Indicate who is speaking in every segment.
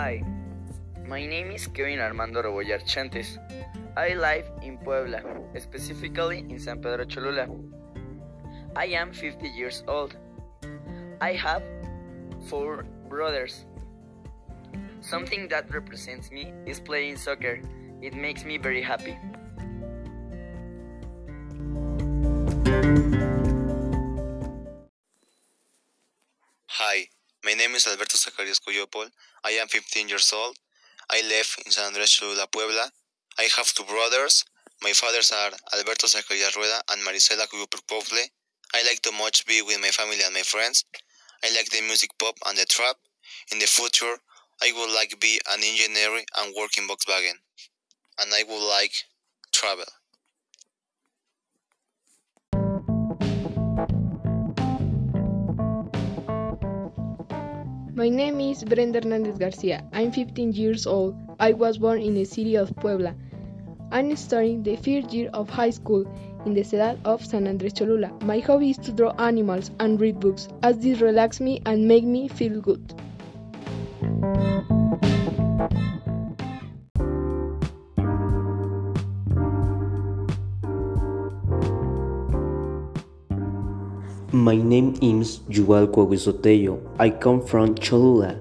Speaker 1: Hi, my name is Kevin Armando Rebollar Chantes. I live in Puebla, specifically in San Pedro Cholula. I am 50 years old. I have four brothers. Something that represents me is playing soccer. It makes me very happy.
Speaker 2: Hi, my name is Alberto I am 15 years old. I live in San Andrés Cholula, Puebla. I have two brothers. My fathers are Alberto Zacarias Rueda and Marisela Cuyopol Povle. I like to much be with my family and my friends. I like the music pop and the trap. In the future, I would like to be an engineer and work in Volkswagen. And I would like travel.
Speaker 3: My name is Brenda Hernandez Garcia. I'm 15 years old. I was born in the city of Puebla. I'm studying the third year of high school in the ciudad of San Andrés Cholula. My hobby is to draw animals and read books, as this relax me and make me feel good.
Speaker 4: My name is Yuval Coaguisotello. I come from Cholula.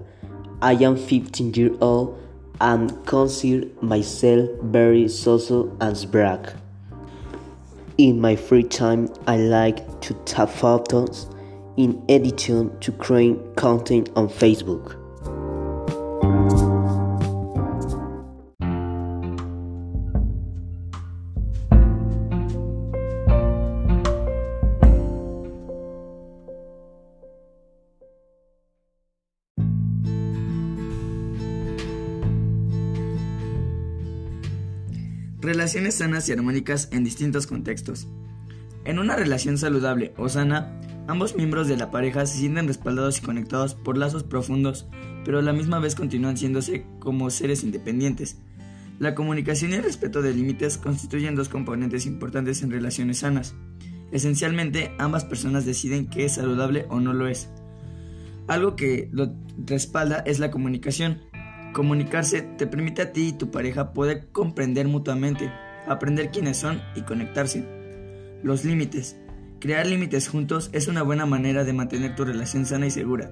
Speaker 4: I am 15 years old and consider myself very social and brag. In my free time, I like to take photos in editing to create content on Facebook.
Speaker 1: Relaciones sanas y armónicas en distintos contextos. En una relación saludable o sana, ambos miembros de la pareja se sienten respaldados y conectados por lazos profundos, pero a la misma vez continúan siéndose como seres independientes. La comunicación y el respeto de límites constituyen dos componentes importantes en relaciones sanas. Esencialmente, ambas personas deciden qué es saludable o no lo es. Algo que lo respalda es la comunicación, Comunicarse te permite a ti y tu pareja poder comprender mutuamente, aprender quiénes son y conectarse. Los límites. Crear límites juntos es una buena manera de mantener tu relación sana y segura.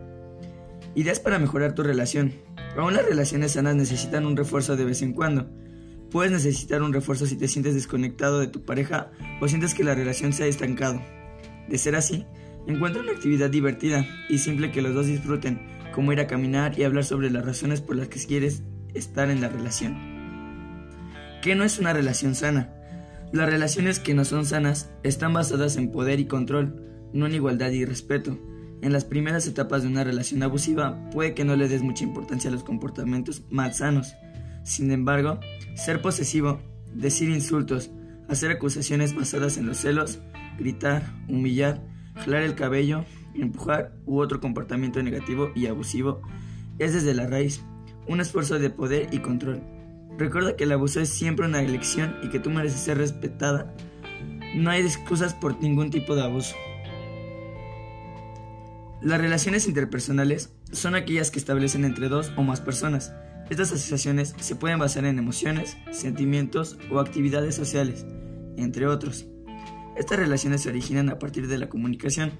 Speaker 1: Ideas para mejorar tu relación. Aún las relaciones sanas necesitan un refuerzo de vez en cuando. Puedes necesitar un refuerzo si te sientes desconectado de tu pareja o sientes que la relación se ha estancado. De ser así, encuentra una actividad divertida y simple que los dos disfruten como ir a caminar y hablar sobre las razones por las que quieres estar en la relación. ¿Qué no es una relación sana? Las relaciones que no son sanas están basadas en poder y control, no en igualdad y respeto. En las primeras etapas de una relación abusiva puede que no le des mucha importancia a los comportamientos malsanos. Sin embargo, ser posesivo, decir insultos, hacer acusaciones basadas en los celos, gritar, humillar, jalar el cabello, empujar u otro comportamiento negativo y abusivo es desde la raíz un esfuerzo de poder y control. Recuerda que el abuso es siempre una elección y que tú mereces ser respetada. No hay excusas por ningún tipo de abuso. Las relaciones interpersonales son aquellas que establecen entre dos o más personas. Estas asociaciones se pueden basar en emociones, sentimientos o actividades sociales, entre otros. Estas relaciones se originan a partir de la comunicación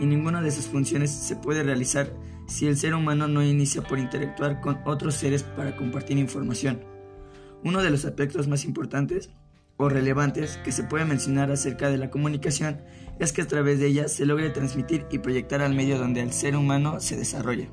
Speaker 1: y ninguna de sus funciones se puede realizar si el ser humano no inicia por interactuar con otros seres para compartir información. Uno de los aspectos más importantes o relevantes que se puede mencionar acerca de la comunicación es que a través de ella se logre transmitir y proyectar al medio donde el ser humano se desarrolla.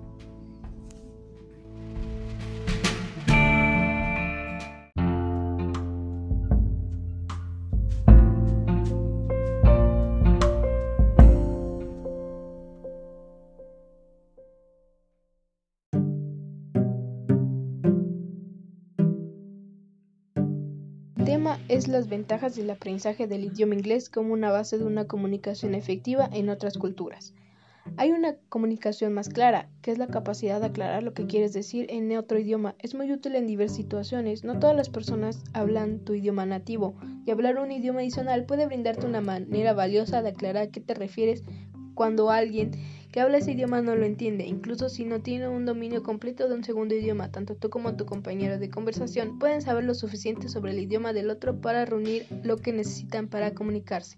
Speaker 3: Tema es las ventajas del aprendizaje del idioma inglés como una base de una comunicación efectiva en otras culturas. Hay una comunicación más clara, que es la capacidad de aclarar lo que quieres decir en otro idioma. Es muy útil en diversas situaciones. No todas las personas hablan tu idioma nativo y hablar un idioma adicional puede brindarte una manera valiosa de aclarar a qué te refieres cuando alguien que habla ese idioma no lo entiende, incluso si no tiene un dominio completo de un segundo idioma, tanto tú como tu compañero de conversación pueden saber lo suficiente sobre el idioma del otro para reunir lo que necesitan para comunicarse.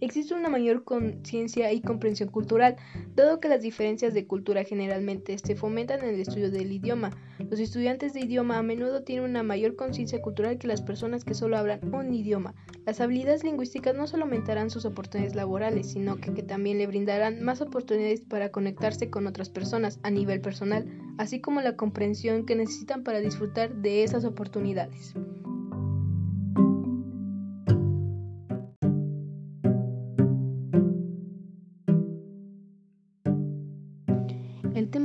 Speaker 3: Existe una mayor conciencia y comprensión cultural, dado que las diferencias de cultura generalmente se fomentan en el estudio del idioma. Los estudiantes de idioma a menudo tienen una mayor conciencia cultural que las personas que solo hablan un idioma. Las habilidades lingüísticas no solo aumentarán sus oportunidades laborales, sino que, también le brindarán más oportunidades para conectarse con otras personas a nivel personal, así como la comprensión que necesitan para disfrutar de esas oportunidades.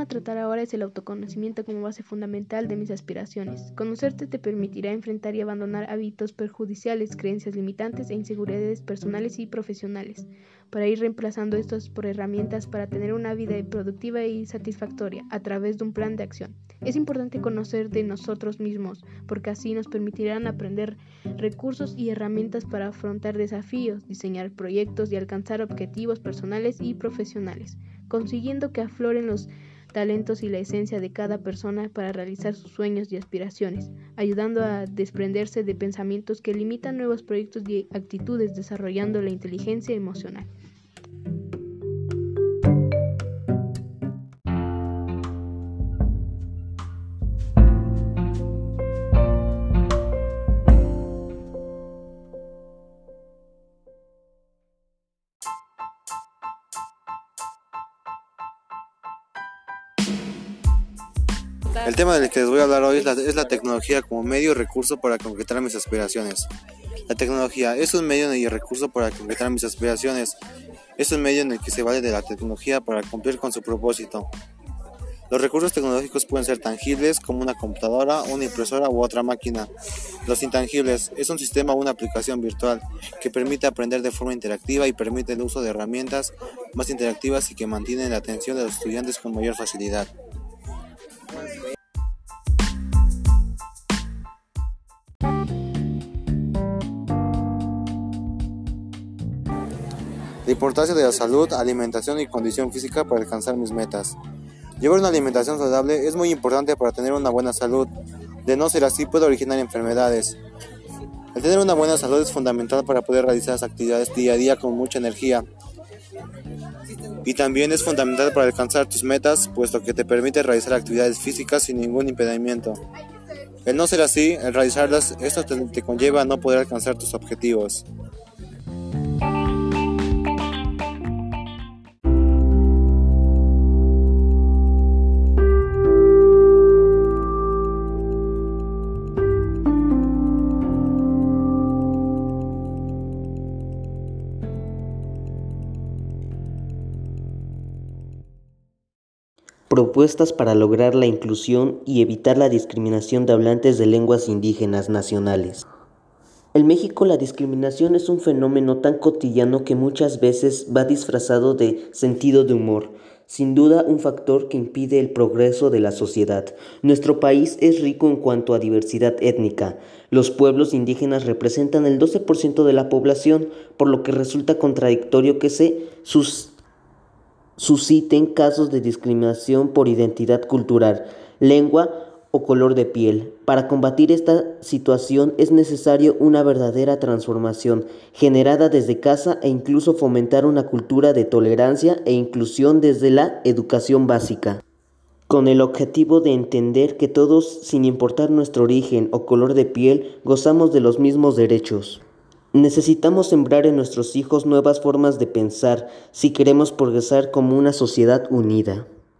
Speaker 3: Tratar ahora es el autoconocimiento como base fundamental de mis aspiraciones. Conocerte te permitirá enfrentar y abandonar hábitos perjudiciales, creencias limitantes e inseguridades personales y profesionales, para ir reemplazando estos por herramientas para tener una vida productiva y satisfactoria a través de un plan de acción. Es importante conocer de nosotros mismos, porque así nos permitirán aprender recursos y herramientas para afrontar desafíos, diseñar proyectos y alcanzar objetivos personales y profesionales consiguiendo que afloren los talentos y la esencia de cada persona para realizar sus sueños y aspiraciones, ayudando a desprenderse de pensamientos que limitan nuevos proyectos y actitudes, desarrollando la inteligencia emocional.
Speaker 2: El tema del que les voy a hablar hoy es la, tecnología como medio y recurso para concretar mis aspiraciones. La tecnología es un medio y recurso para concretar mis aspiraciones. Es un medio en el que se vale de la tecnología para cumplir con su propósito. Los recursos tecnológicos pueden ser tangibles como una computadora, una impresora u otra máquina. Los intangibles es un sistema o una aplicación virtual que permite aprender de forma interactiva y permite el uso de herramientas más interactivas y que mantienen la atención de los estudiantes con mayor facilidad. Importancia de la salud, alimentación y condición física para alcanzar mis metas. Llevar una alimentación saludable es muy importante para tener una buena salud. De no ser así puede originar enfermedades. El tener una buena salud es fundamental para poder realizar las actividades día a día con mucha energía. Y también es fundamental para alcanzar tus metas, puesto que te permite realizar actividades físicas sin ningún impedimento. El no ser así, el realizarlas, esto te, te conlleva a no poder alcanzar tus objetivos.
Speaker 4: Propuestas para lograr la inclusión y evitar la discriminación de hablantes de lenguas indígenas nacionales. En México la discriminación es un fenómeno tan cotidiano que muchas veces va disfrazado de sentido de humor, sin duda un factor que impide el progreso de la sociedad. Nuestro país es rico en cuanto a diversidad étnica. Los pueblos indígenas representan el 12% de la población, por lo que resulta contradictorio que se sus susciten casos de discriminación por identidad cultural, lengua o color de piel. Para combatir esta situación es necesario una verdadera transformación generada desde casa e incluso fomentar una cultura de tolerancia e inclusión desde la educación básica con el objetivo de entender que todos, sin importar nuestro origen o color de piel, gozamos de los mismos derechos. Necesitamos sembrar en nuestros hijos nuevas formas de pensar si queremos progresar como una sociedad unida.